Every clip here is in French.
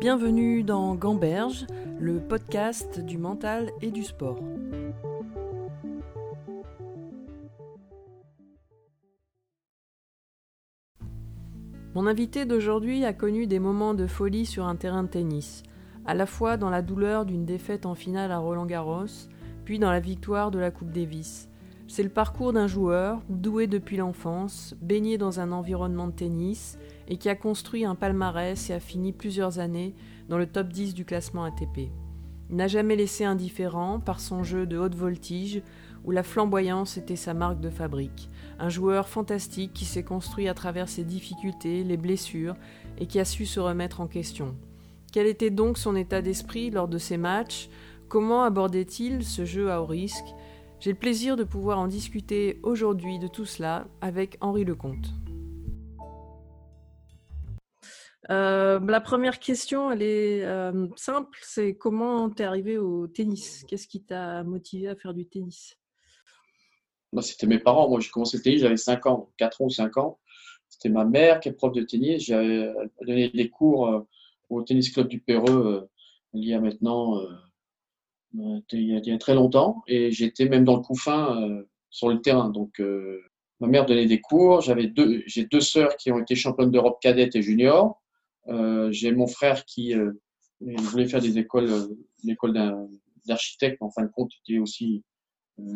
Bienvenue dans Gamberge, le podcast du mental et du sport. Mon invité d'aujourd'hui a connu des moments de folie sur un terrain de tennis, à la fois dans la douleur d'une défaite en finale à Roland Garros, puis dans la victoire de la Coupe Davis. C'est le parcours d'un joueur, doué depuis l'enfance, baigné dans un environnement de tennis, et qui a construit un palmarès et a fini plusieurs années dans le top 10 du classement ATP. Il n'a jamais laissé indifférent par son jeu de haute voltige, où la flamboyance était sa marque de fabrique. Un joueur fantastique qui s'est construit à travers ses difficultés, les blessures, et qui a su se remettre en question. Quel était donc son état d'esprit lors de ces matchs? Comment abordait-il ce jeu à haut risque? J'ai le plaisir de pouvoir en discuter aujourd'hui de tout cela avec Henri Lecomte. Euh, la première question, elle est euh, simple, c'est comment tu es arrivé au tennis? Qu'est-ce qui t'a motivé à faire du tennis? Moi, C'était mes parents. Moi, j'ai commencé le tennis, j'avais 5 ans, 4 ans ou 5 ans. C'était ma mère qui est prof de tennis. J'avais donné des cours euh, au tennis club du Péreux il y a maintenant euh, il y a très longtemps et j'étais même dans le couffin euh, sur le terrain. Donc, euh, ma mère donnait des cours. J'avais deux, j'ai deux sœurs qui ont été championnes d'Europe cadette et junior. j'ai mon frère qui voulait faire des écoles, l'école d'architecte, en fin de compte, il était aussi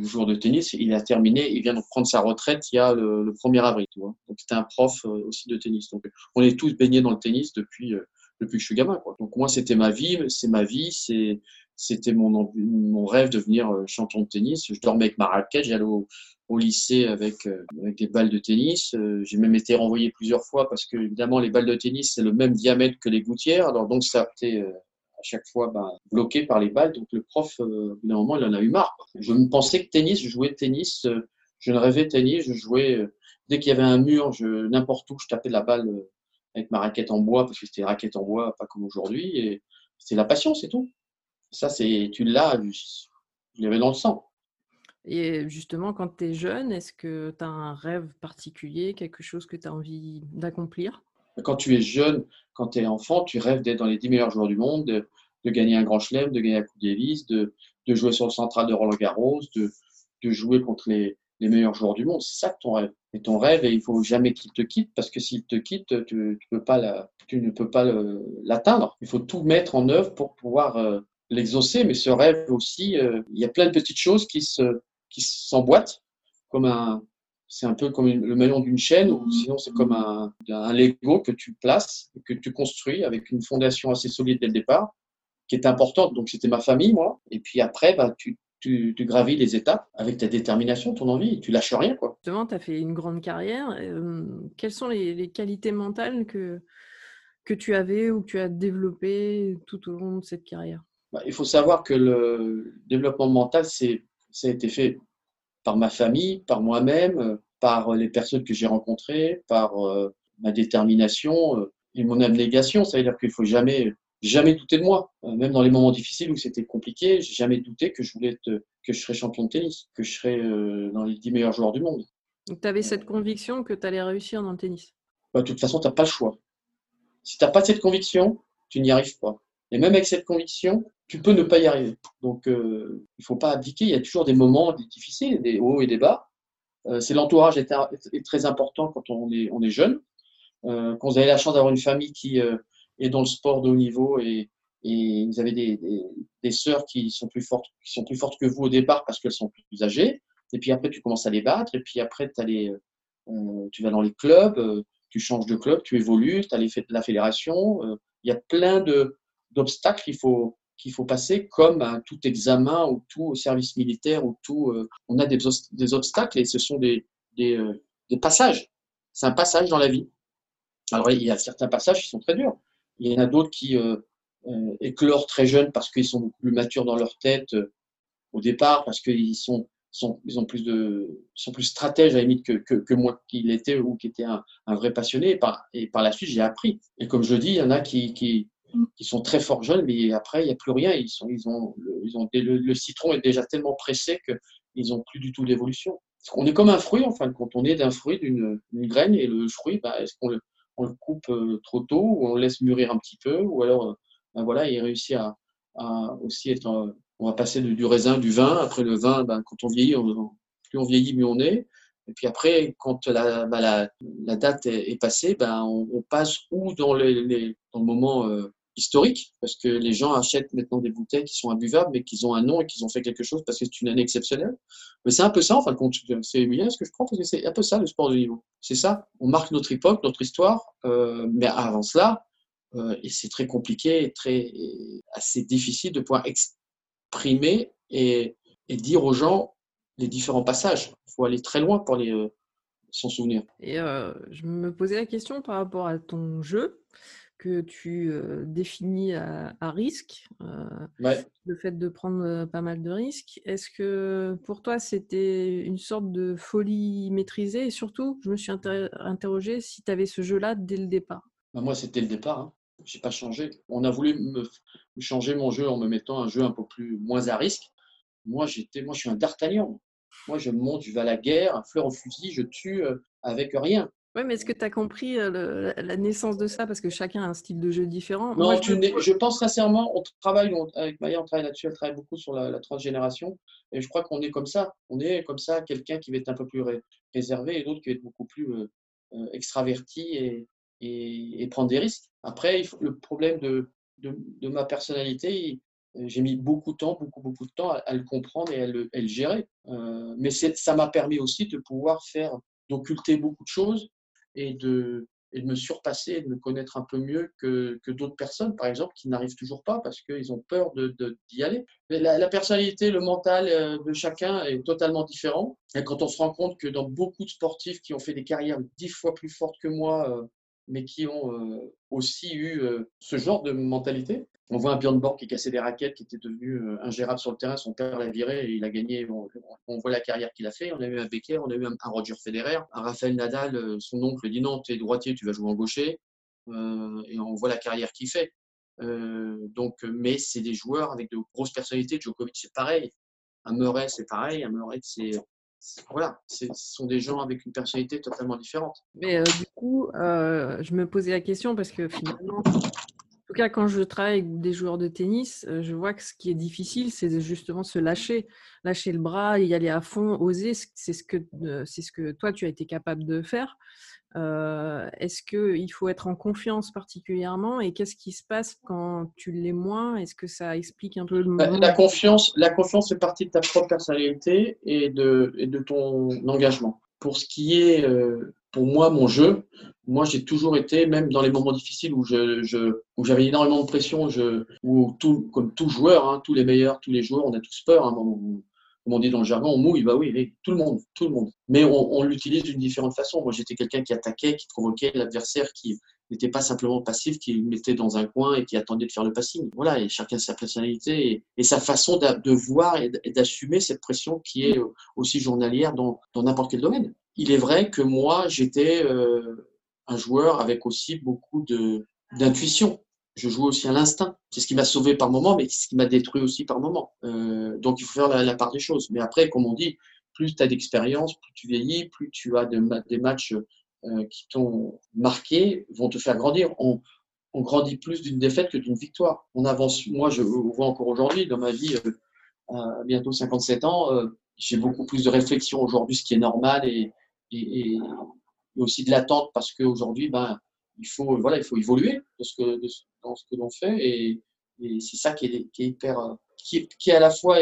joueur de tennis. Il a terminé, il vient de prendre sa retraite il y a le, 1er avril. Tu vois. Donc, c'était un prof aussi de tennis. Donc, on est tous baignés dans le tennis depuis, depuis que je suis gamin. Quoi. Donc, moi, c'était ma vie, c'est ma vie, c'est c'était mon, mon rêve de devenir euh, champion de tennis. Je dormais avec ma raquette, j'allais au, au, lycée avec, euh, avec des balles de tennis. Euh, j'ai même été renvoyé plusieurs fois parce que, évidemment, les balles de tennis, c'est le même diamètre que les gouttières. Alors, donc, ça a été à chaque fois ben, bloqué par les balles. Donc, le prof, au bout d'un moment, il en a eu marre. Je me pensais que tennis, je jouais tennis, je ne rêvais tennis, je jouais. Dès qu'il y avait un mur, n'importe où, je tapais la balle avec ma raquette en bois parce que c'était raquette en bois, pas comme aujourd'hui. Et c'était la passion, c'est tout. Ça, c'est tu l'as, il y avait dans le sang. Et justement, quand tu es jeune, est-ce que tu as un rêve particulier, quelque chose que tu as envie d'accomplir? Quand tu es jeune, quand tu es enfant, tu rêves d'être dans les 10 meilleurs joueurs du monde, de, gagner un grand chelem, de gagner la Coupe Davis, de, de jouer sur le central de Roland Garros, de, de jouer contre les, les, meilleurs joueurs du monde. C'est ça ton rêve. Et ton rêve, et il faut jamais qu'il te quitte, parce que s'il te quitte, tu, tu, peux pas la, tu ne peux pas l'atteindre. Il faut tout mettre en œuvre pour pouvoir euh, l'exaucer, mais ce rêve aussi, euh, il y a plein de petites choses qui se qui s'emboîtent, comme un, c'est un peu comme le maillon d'une chaîne, ou sinon c'est comme un, un Lego que tu places, que tu construis avec une fondation assez solide dès le départ, qui est importante. Donc c'était ma famille, moi. Et puis après, bah, tu, tu, tu, gravis les étapes avec ta détermination, ton envie, tu lâches rien. Quoi. Justement, tu as fait une grande carrière. Euh, quelles sont les, les, qualités mentales que, que tu avais ou que tu as développées tout au long de cette carrière? Il faut savoir que le développement mental, c'est, ça a été fait par ma famille, par moi-même, par les personnes que j'ai rencontrées, par euh, ma détermination euh, et mon abnégation. Ça veut dire qu'il faut jamais, jamais douter de moi. Euh, même dans les moments difficiles où c'était compliqué, j'ai jamais douté que je voulais être, que je serais champion de tennis, que je serais dans les 10 meilleurs joueurs du monde. Donc, tu avais cette conviction que tu allais réussir dans le tennis? Bah, De toute façon, tu n'as pas le choix. Si tu n'as pas cette conviction, tu n'y arrives pas. Et même avec cette conviction, tu peux ne pas y arriver. Donc, euh, il ne faut pas abdiquer. Il y a toujours des moments difficiles, des hauts et des bas. Euh, c'est l'entourage est, très important quand on est, jeune. Euh, quand vous avez la chance d'avoir une famille qui est dans le sport de haut niveau et, et vous avez des, des, sœurs qui sont plus fortes, qui sont plus fortes que vous au départ parce qu'elles sont plus âgées. Et puis après, tu commences à les battre. Et puis après, les, euh, tu vas dans les clubs, tu changes de club, tu évolues, tu as les, la fédération. il y a plein de d'obstacles qu'il faut qu'il faut passer comme tout examen ou tout service militaire ou tout. Euh, on a des, obstacles et ce sont des, euh, des passages. C'est un passage dans la vie. Alors il y a certains passages qui sont très durs. Il y en a d'autres qui euh, euh éclorent très jeunes parce qu'ils sont beaucoup plus matures dans leur tête au départ, parce qu'ils sont, sont, ils ont plus de, sont plus stratèges à la limite que, que, moi qui l'étais ou qui était un, vrai passionné. Et par, et par la suite, j'ai appris. Et comme je dis, il y en a qui, qui sont très forts jeunes, mais après, il n'y a plus rien. Ils, sont, ils ont, ils ont, le, citron est déjà tellement pressé qu'ils n'ont plus du tout d'évolution. On est comme un fruit, enfin, quand on est d'un fruit, d'une graine, et le fruit, bah, est-ce qu'on le, le coupe euh, trop tôt, ou on le laisse mûrir un petit peu, ou alors ben voilà, il réussit à, aussi être. on va passer du, raisin, du vin. Après le vin, ben, quand on vieillit, plus on vieillit, mieux on est. Et puis après, quand la, ben, date est, passée, ben, on, passe ou dans, le moment euh, historique, parce que les gens achètent maintenant des bouteilles qui sont imbuvables, mais qui ont un nom et qui ont fait quelque chose parce que c'est une année exceptionnelle. Mais c'est un peu ça, en fin de compte. C'est bien ce que je prends, parce que c'est un peu ça le sport de niveau. C'est ça. On marque notre époque, notre histoire, euh, mais avant cela, euh, et c'est très compliqué, et très assez difficile de pouvoir exprimer et, et, dire aux gens les différents passages. Il faut aller très loin pour les euh, s'en souvenir. Et je me posais la question par rapport à ton jeu que tu définis à, risque, le fait de prendre pas mal de risques. Est-ce que pour toi, c'était une sorte de folie maîtrisée? Et surtout, je me suis interrogé si tu avais ce jeu-là dès le départ. Bah, moi, c'était le départ. Hein. Je n'ai pas changé. On a voulu me changer mon jeu en me mettant un jeu un peu plus moins à risque. Moi, j'étais, moi, je suis un d'Artagnan. Moi, je monte, je vais à la guerre, un fleur au fusil, je tue avec rien. Oui, mais est-ce que tu as compris la naissance de ça? Parce que chacun a un style de jeu différent. Non, je, pense sincèrement, on travaille avec Maya, on travaille là-dessus, elle travaille beaucoup sur la, transgénération. Et je crois qu'on est comme ça. On est comme ça, quelqu'un qui va être un peu plus réservé et d'autres qui va être beaucoup plus extraverti et, et, prendre des risques. Après, le problème de, de, ma personnalité, j'ai mis beaucoup de temps, beaucoup, beaucoup de temps à, le comprendre et à le, gérer. mais ça m'a permis aussi de pouvoir faire, d'occulter beaucoup de choses et de, me surpasser, de me connaître un peu mieux que, que d'autres personnes, par exemple, qui n'arrivent toujours pas parce qu'ils ont peur d'y aller. La, la, personnalité, le mental euh, de chacun est totalement différent. Et quand on se rend compte que dans beaucoup de sportifs qui ont fait des carrières dix fois plus fortes que moi, euh, mais qui ont euh, aussi eu ce genre de mentalité, on voit un Björn Borg qui cassait des raquettes, qui était devenu euh, ingérable sur le terrain. Son père l'a viré et il a gagné. On, voit la carrière qu'il a fait. On a eu un Becker, on a eu un, Roger Federer, un Rafael Nadal. Euh, son oncle dit non, tu es droitier, tu vas jouer en gaucher. Euh, et on voit la carrière qu'il fait. donc, mais c'est des joueurs avec de grosses personnalités. Djokovic, c'est pareil. Un Murray, c'est pareil. Un Murray, c'est voilà, ce sont des gens avec une personnalité totalement différente. Mais du coup, je me posais la question parce que finalement, tout cas, quand je travaille avec des joueurs de tennis, euh, je vois que ce qui est difficile, c'est justement se lâcher, lâcher le bras, y aller à fond, oser. C'est ce que, euh, c'est ce que toi, tu as été capable de faire. Euh, est-ce qu'il faut être en confiance particulièrement et qu'est-ce qui se passe quand tu l'es moins? Est-ce que ça explique un peu le bah, la, confiance, la confiance fait partie de ta propre personnalité et de, et de ton engagement. Pour ce qui est, pour moi, mon jeu, moi, j'ai toujours été, même dans les moments difficiles où je, je où j'avais énormément de pression, je, où tout, comme tout joueur, hein, tous les meilleurs, tous les joueurs, on a tous peur. Hein, on, comme on dit dans le jargon, on mouille, bah oui, tout le monde, tout le monde. Mais on, on l'utilise d'une différente façon. Moi, j'étais quelqu'un qui attaquait, qui provoquait l'adversaire, qui n'était pas simplement passif, qui le mettait dans un coin et qui attendait de faire le passing. Voilà, et chacun sa personnalité et, sa façon de, voir et d'assumer cette pression qui est aussi journalière dans n'importe quel domaine. Il est vrai que moi, j'étais euh, un joueur avec aussi beaucoup d'intuition. Je jouais aussi à l'instinct. C'est ce qui m'a sauvé par moment, mais ce qui m'a détruit aussi par moment. Euh, donc il faut faire la, part des choses. Mais après, comme on dit, plus tu as d'expérience, plus tu vieillis, plus tu as des matchs euh, qui t'ont marqué, vont te faire grandir. On, grandit plus d'une défaite que d'une victoire. On avance. Moi, je vois encore aujourd'hui dans ma vie, à bientôt 57 ans, j'ai beaucoup plus de réflexion aujourd'hui, ce qui est normal et, et, aussi de l'attente parce qu'aujourd'hui, ben, il faut, voilà, il faut évoluer dans ce que, dans ce que l'on fait et, c'est ça qui est, qui est hyper, qui qui est, à la fois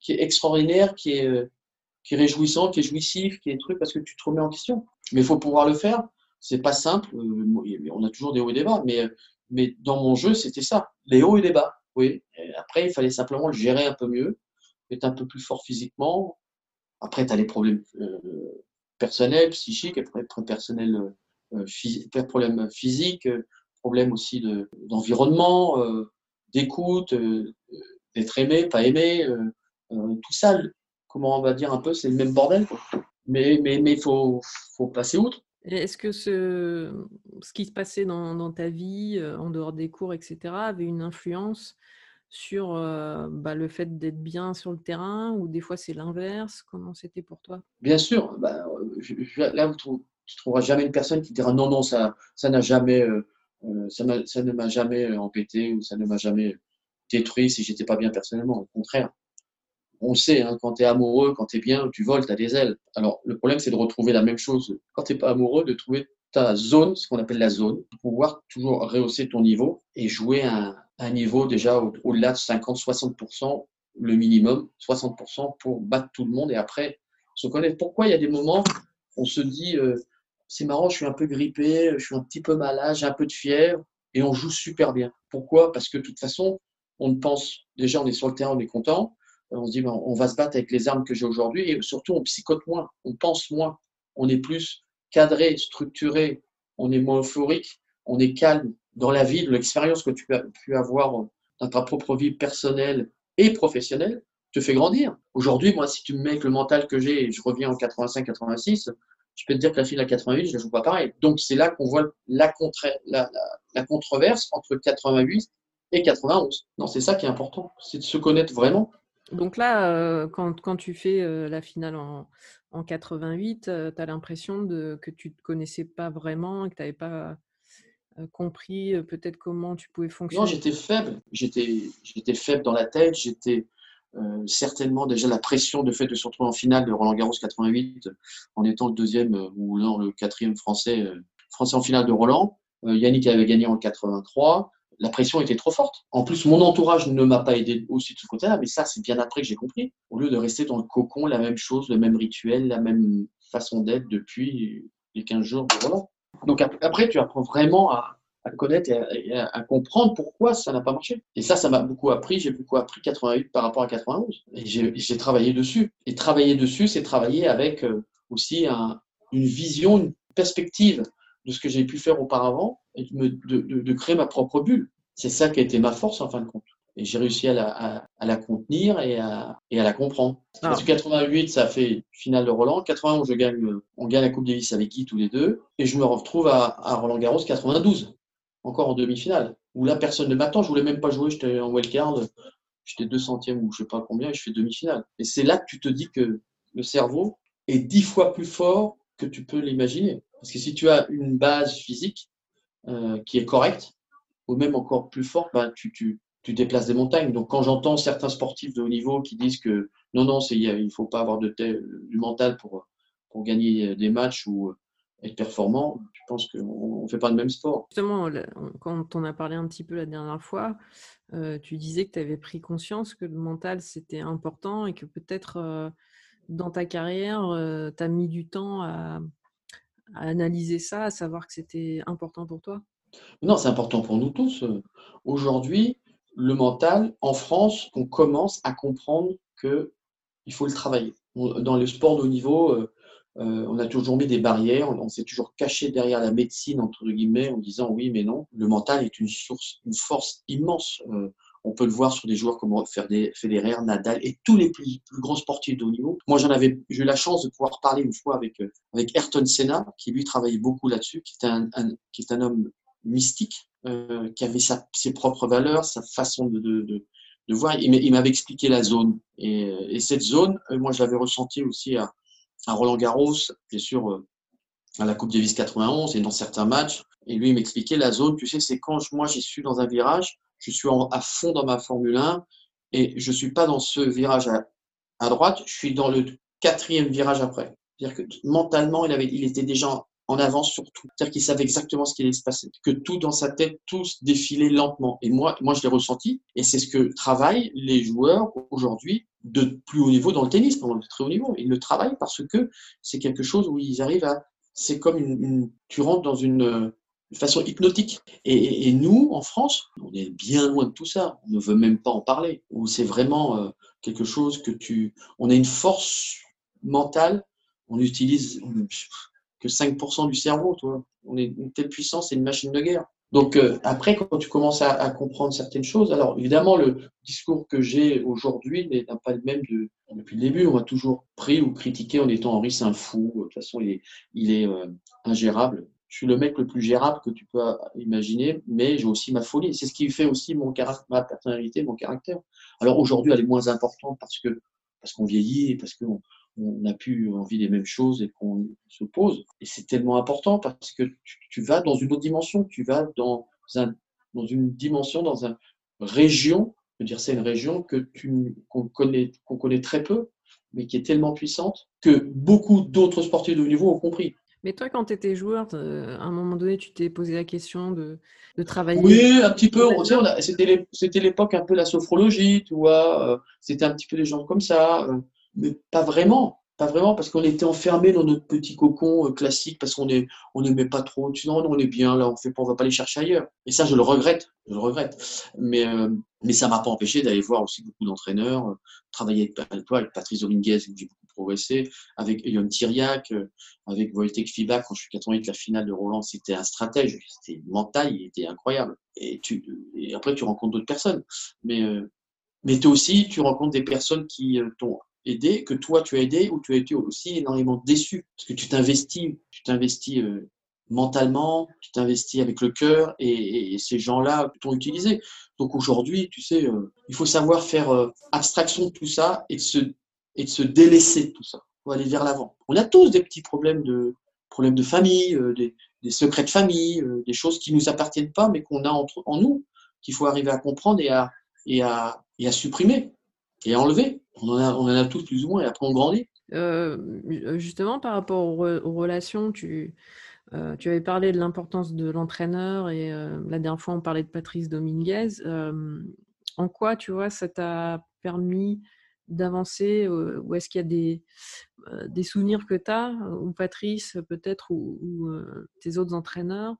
qui est extraordinaire, qui est, qui est réjouissant, qui est jouissif, qui est truc parce que tu te remets en question. Mais il faut pouvoir le faire. C'est pas simple. Euh, on a toujours des hauts et des bas, mais, mais dans mon jeu, c'était ça. Les hauts et les bas. Oui. après, il fallait simplement le gérer un peu mieux, être un peu plus fort physiquement. Après, tu as les problèmes euh, personnels, psychiques, après, personnels, euh, euh problèmes physiques, problèmes aussi d'environnement, d'écoute, d'être aimé, pas aimé. tout ça, comment on va dire un peu, c'est le même bordel. Mais il mais, mais faut, faut passer outre. Est-ce que ce, ce qui se passait dans, dans, ta vie, euh, en dehors des cours, etc., avait une influence sur bah, le fait d'être bien sur le terrain ou des fois c'est l'inverse? Comment c'était pour toi? Bien sûr. Bah, là, tu ne trouveras jamais une personne qui dira non, non, ça ça n'a jamais ça, ne m'a jamais embêté ou ça ne m'a jamais détruit si j'étais pas bien personnellement. Au contraire, on sait, hein, quand tu es amoureux, quand tu es bien, tu voles, tu as des ailes. Alors, le problème, c'est de retrouver la même chose quand tu n'es pas amoureux, de trouver ta zone, ce qu'on appelle la zone, pour pouvoir toujours rehausser ton niveau et jouer un, niveau déjà au-delà de 50-60%, le minimum, 60% pour battre tout le monde et après se connaître. Pourquoi il y a des moments, on se dit, euh, c'est marrant, je suis un peu grippé, je suis un petit peu malade, j'ai un peu de fièvre et on joue super bien. Pourquoi? Parce que de toute façon, on pense, déjà on est sur le terrain, on est content, on se dit, ben, on va se battre avec les armes que j'ai aujourd'hui et surtout on psychote moins, on pense moins, on est plus cadré, structuré, on est moins euphorique, on est calme dans la vie, l'expérience que tu as pu avoir dans ta propre vie personnelle et professionnelle te fait grandir. Aujourd'hui, moi, si tu me mets avec le mental que j'ai et je reviens en 85-86, je peux te dire que la fille à 88, je ne joue pas pareil. Donc, c'est là qu'on voit la, la, la, controverse entre 88 et 91. Non, c'est ça qui est important, c'est de se connaître vraiment. Donc là, euh, quand, tu fais euh, la finale en, en 88, tu as l'impression que tu ne te connaissais pas vraiment, que tu n'avais pas compris peut-être comment tu pouvais fonctionner? Non, j'étais faible. J'étais faible dans la tête. J'étais certainement déjà la pression de fait de se retrouver en finale de Roland Garros 88 en étant le deuxième ou non, le quatrième français, français en finale de Roland. Yannick avait gagné en 83 la pression était trop forte. En plus, mon entourage ne m'a pas aidé aussi de ce côté-là, mais ça, c'est bien après que j'ai compris. Au lieu de rester dans le cocon, la même chose, le même rituel, la même façon d'être depuis les 15 jours de Roland. Donc après, tu apprends vraiment à, connaître et à, comprendre pourquoi ça n'a pas marché. Et ça, ça m'a beaucoup appris. J'ai beaucoup appris 88 par rapport à 91. Et j'ai travaillé dessus. Et travailler dessus, c'est travailler avec euh, aussi une vision, une perspective de ce que j'ai pu faire auparavant et de, créer ma propre bulle. C'est ça qui a été ma force en fin de compte. Et j'ai réussi à la, contenir et à, la comprendre. Ah. Parce que 88, ça fait finale de Roland. 91, je gagne, on gagne la Coupe Davis avec Guy tous les deux. Et je me retrouve à, Roland Garros 92, encore en demi-finale. Où là, personne ne m'attend. Je voulais même pas jouer. J'étais en wildcard. J'étais deux centièmes ou je sais pas combien et je fais demi-finale. Et c'est là que tu te dis que le cerveau est dix fois plus fort que tu peux l'imaginer. Parce que si tu as une base physique euh, qui est correcte, ou même encore plus forte, bah, tu, tu, tu, déplaces des montagnes. Donc quand j'entends certains sportifs de haut niveau qui disent que non, non, il ne faut pas avoir de du mental pour, pour gagner des matchs ou être performant, je pense qu'on ne fait pas le même sport. Justement, quand on a parlé un petit peu la dernière fois, euh, tu disais que tu avais pris conscience que le mental, c'était important et que peut-être euh, dans ta carrière, tu as mis du temps à, à analyser ça, à savoir que c'était important pour toi? Non, c'est important pour nous tous. Aujourd'hui, le mental, en France, on commence à comprendre qu'il faut le travailler. Dans le sport de haut niveau, euh, euh, on a toujours mis des barrières, on, s'est toujours caché derrière la médecine, entre guillemets, en disant oui, mais non. Le mental est une source, une force immense. Euh, on peut le voir sur des joueurs comme Federer, Nadal et tous les plus, grands sportifs de haut niveau. Moi, j'en avais, j'ai eu la chance de pouvoir parler une fois avec, avec Ayrton Senna, qui lui travaillait beaucoup là-dessus, qui qui est un homme mystique, euh, qui avait sa, ses propres valeurs, sa façon de, de, de, voir. Il m'avait expliqué la zone. Et, et cette zone, euh, moi, je l'avais ressenti aussi à, à Roland Garros, bien sûr, à la Coupe Davis 91 et dans certains matchs. Et lui, il m'expliquait la zone, tu sais, c'est quand moi, j'y suis dans un virage, je suis à fond dans ma Formule 1 et je ne suis pas dans ce virage à, droite, je suis dans le quatrième virage après. C'est-à-dire que mentalement, il, avait, il était déjà en avance sur tout. C'est-à-dire qu'il savait exactement ce qui allait se passer. Que tout dans sa tête, tout défilait lentement. Et moi, moi je l'ai ressenti. Et c'est ce que travaillent les joueurs aujourd'hui de plus haut niveau dans le tennis, dans le très haut niveau. Ils le travaillent parce que c'est quelque chose où ils arrivent à. C'est comme une, tu rentres dans une, façon hypnotique. Et, nous, en France, on est bien loin de tout ça. On ne veut même pas en parler. c'est vraiment euh, quelque chose que tu. On a une force mentale. On n'utilise que 5% du cerveau, toi. On est une telle puissance, c'est une machine de guerre. Donc euh, après, quand tu commences à, comprendre certaines choses, alors évidemment, le discours que j'ai aujourd'hui n'est pas le même de, depuis le début. On m'a toujours pris ou critiqué en étant Henri c'est un fou. De toute façon, il est, il est euh, ingérable je suis le mec le plus gérable que tu peux imaginer, mais j'ai aussi ma folie. C'est ce qui fait aussi mon ma personnalité, mon caractère. Alors aujourd'hui, elle est moins importante parce que parce qu'on vieillit parce qu'on n'a plus envie des mêmes choses et qu'on se pose. Et c'est tellement important parce que tu, vas dans une autre dimension, tu vas dans dans une dimension, dans une région, je veux dire, c'est une région que tu qu'on connaît, qu'on connaît très peu, mais qui est tellement puissante que beaucoup d'autres sportifs de haut niveau ont compris. Mais toi, quand tu étais joueur, à un moment donné, tu t'es posé la question de, de travailler Oui, un petit peu. C'était l'époque un peu la sophrologie, tu vois. Euh, c'était un petit peu des gens comme ça, euh, mais pas vraiment. Pas vraiment, parce qu'on était enfermés dans notre petit cocon euh, classique, parce qu'on est, on n'aimait pas trop. Tu non, on est bien, là, on fait pas, on va pas les chercher ailleurs. Et ça, je le regrette, je le regrette. Mais, euh, mais ça m'a pas empêché d'aller voir aussi beaucoup d'entraîneurs, euh, travailler avec, avec Patrice Dominguez, où j'ai beaucoup progressé, avec Yon Tiriac, avec Wojtek Fiba, quand je suis 88, la finale de Roland, c'était un stratège, c'était mental, il était incroyable. Et, tu, et après, tu rencontres d'autres personnes. Mais, mais toi aussi, tu rencontres des personnes qui t'ont aidé, que toi tu as aidé, ou tu as été aussi énormément déçu, parce que tu t'investis, tu t'investis euh, mentalement, tu t'investis avec le cœur, et, ces gens-là t'ont utilisé. Donc aujourd'hui, tu sais, euh, il faut savoir faire euh, abstraction de tout ça et de se, et de se délaisser de tout ça, pour aller vers l'avant. On a tous des petits problèmes de, problèmes de famille, des, des, secrets de famille, des choses qui ne nous appartiennent pas, mais qu'on a entre, en nous, qu'il faut arriver à comprendre et à, et à, et à supprimer et enlever. On en, a, tous plus ou moins, et après on grandit. Euh, justement, par rapport aux, relations, tu, euh, tu avais parlé de l'importance de l'entraîneur, et euh, la dernière fois on parlait de Patrice Dominguez. en quoi, tu vois, ça t'a permis d'avancer Ou est-ce qu'il y a des, souvenirs que tu as, ou Patrice peut-être, ou tes autres entraîneurs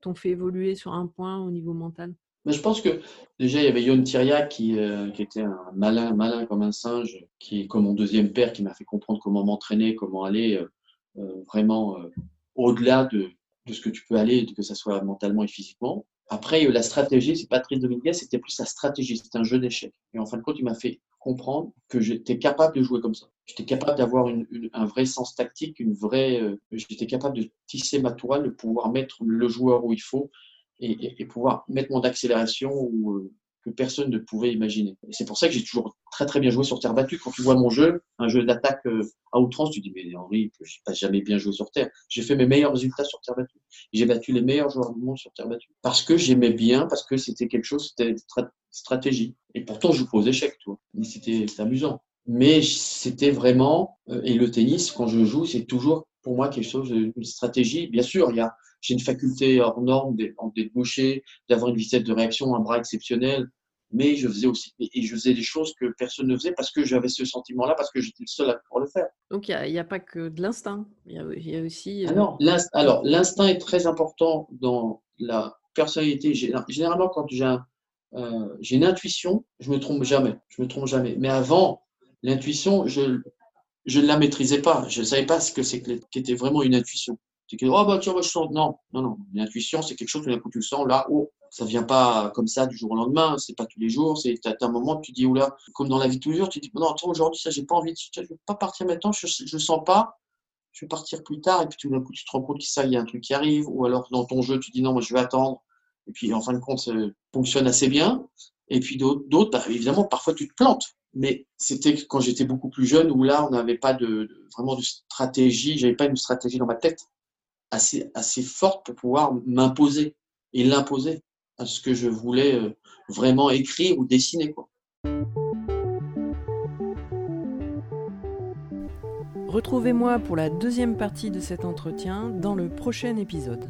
t'ont fait évoluer sur un point au niveau mental? Je pense que déjà, il y avait Yon Tiriac qui, euh, qui, était un malin, malin comme un singe, qui est comme mon deuxième père, qui m'a fait comprendre comment m'entraîner, comment aller euh, euh, vraiment au-delà de, de, ce que tu peux aller, que ce soit mentalement et physiquement. Après, la stratégie, c'est Patrice Dominguez, c'était plus la stratégie, c'était un jeu d'échecs. Et en fin de compte, il m'a fait comprendre que j'étais capable de jouer comme ça. J'étais capable d'avoir un vrai sens tactique, une vraie. j'étais capable de tisser ma toile, de pouvoir mettre le joueur où il faut et, pouvoir mettre mon accélération où, euh, que personne ne pouvait imaginer. Et c'est pour ça que j'ai toujours très très bien joué sur terre battue. Quand tu vois mon jeu, un jeu d'attaque euh, à outrance, tu dis mais Henri, je n'ai pas jamais bien joué sur terre. J'ai fait mes meilleurs résultats sur terre battue. J'ai battu les meilleurs joueurs du monde sur terre battue parce que j'aimais bien, parce que c'était quelque chose, c'était stratégie. Et pourtant, je joue aux échecs, toi. Mais c'était amusant. Mais c'était vraiment, euh, et le tennis, quand je joue, c'est toujours pour moi quelque chose, une stratégie. Bien sûr, il y a j'ai une faculté hors norme en déboucher, d'avoir une vitesse de réaction, un bras exceptionnel, mais je faisais aussi et je faisais des choses que personne ne faisait parce que j'avais ce sentiment-là, parce que j'étais le seul à pouvoir le faire. Donc il n'y a, pas que de l'instinct, il y, a, aussi. Euh, ah alors l'instinct est très important dans la personnalité. Généralement, quand j'ai euh, j'ai une intuition, je me trompe jamais, je me trompe jamais. Mais avant l'intuition, je je ne la maîtrisais pas, je ne savais pas ce que c'était vraiment une intuition. C'est que, oh, bah, tiens, je sens. Non, non, non. L'intuition, c'est quelque chose que d'un coup, tu le sens là, oh, ça vient pas comme ça du jour au lendemain, c'est pas tous les jours. C'est, as un moment, tu dis, oula, comme dans la vie de tu dis, non, attends, aujourd'hui, ça, j'ai pas envie de, je vais pas partir maintenant, je, je sens pas, je vais partir plus tard. Et puis, tout d'un coup, tu te rends compte que ça, il y a un truc qui arrive. Ou alors, dans ton jeu, tu dis, non, moi, je vais attendre. Et puis, en fin de compte, ça fonctionne assez bien. Et puis, d'autres, bah, évidemment, parfois, tu te plantes. Mais c'était quand j'étais beaucoup plus jeune où là, on n'avait pas vraiment de stratégie. J'avais pas une stratégie dans ma tête assez, forte pour pouvoir m'imposer et l'imposer à ce que je voulais euh, vraiment écrire ou dessiner. Retrouvez-moi pour la deuxième partie de cet entretien dans le prochain épisode.